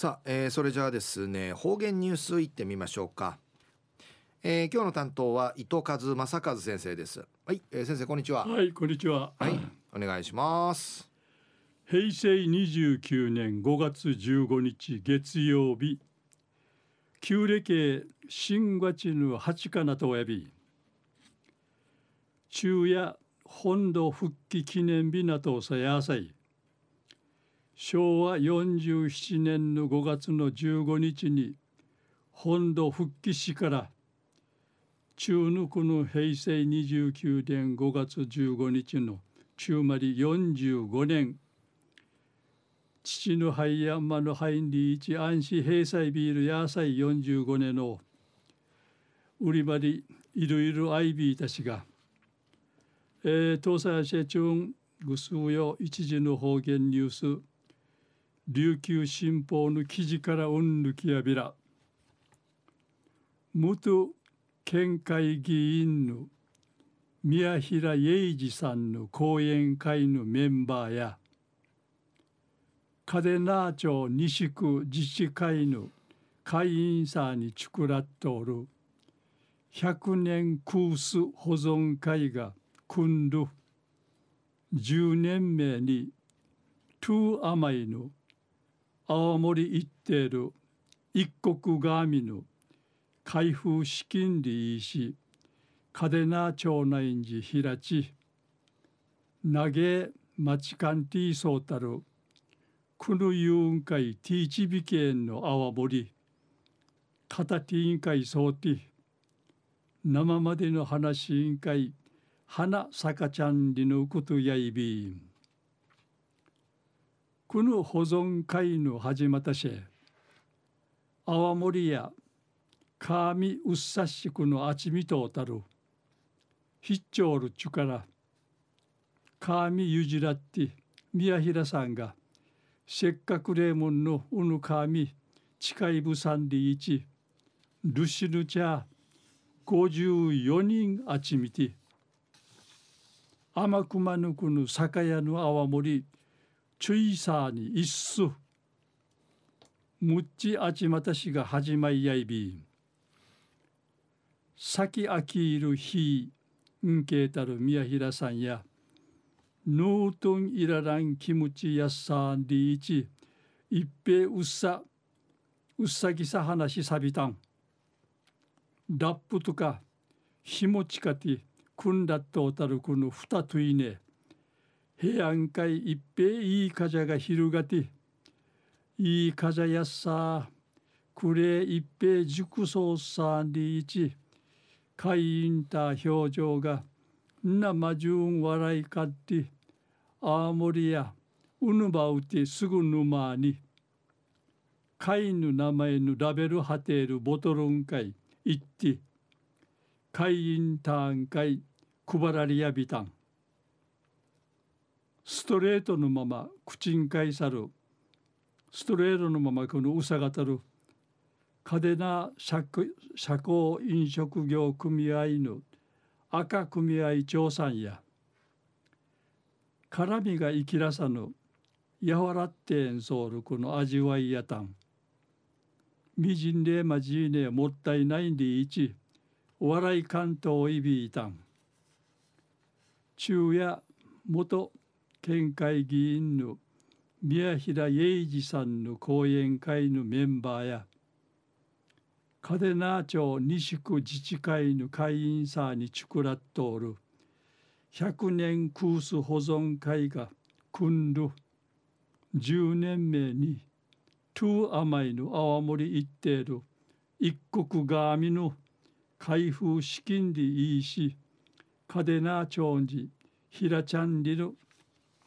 さあ、えー、それじゃあですね方言ニュースいってみましょうか、えー、今日の担当は伊藤和正和先生です。はい、えー、先生こんにちは。はいこんにちは。はいお願いします。平成29年5月15日月曜日旧暦新月の八かなとおやび昼夜本土復帰記念日なとさやさい昭和47年の5月の15日に本土復帰しから中ぬくの平成29年5月15日の中まり45年父の灰山の灰に一安市平成ビール野菜45年の売り場にいろいろアイビーたちが、えー、東西社長ぐすうよ一時の方言ニュース琉球新報の記事からうんぬきやびら。元県会議員の宮平英二さんの講演会のメンバーや嘉手納町西区自治会の会員さんにちくらっとおる百年クース保存会が組んる10年目にトゥーアマイの青森行っている一国がみの開封資金でいし嘉手納町内に平地投げ町間ティーソータルくぬゆんかいティーチビケンの泡盛かたティーン会そうて生までの話委員会花さかちゃんりのことやいびん。この保存会の始まったし泡盛や神うっさしくのあちみとたる。必聴るちゅから神ゆじらって宮平さんがせっかくレーモンのうぬかみ近いぶさんでいちルシヌチャ54人あちみて甘くまぬくぬ酒屋の泡盛ちゅいさに一すむっちあちまたしが始まいやいびん。先あきいるひんけいたる宮平さんや。ノートンイラランキムチヤッサンリーチ一平うっさうっさぎさ話さびたん。ラップとかひもちかてくんだっとたるこのふたといね。平安会一平いいかじゃが広がていいかじゃやっさくれ一平熟そうさんリーチ会員た表情がなまじゅん笑いかって青森やうぬばうてすぐ沼に会の名前のラベルはてるボトルン会行って会員ターン会配られやびたん。ストレートのまま口んかいさる。ストレートのままこのうさがたる。嘉手納社交飲食業組合の赤組合長さんや辛みが生きらさぬ柔らってんそうるこの味わいやたん。みじんでまじいねもったいないんでいちお笑い関東いびいたん。中や元県会議員の宮平英二さんの講演会のメンバーや嘉手納町西区自治会の会員さにちくらっとおる百年クース保存会が組んる10年目にトゥーアマイの青森行っている一国がみの開封資金でいいし嘉手納町に平ちゃんりの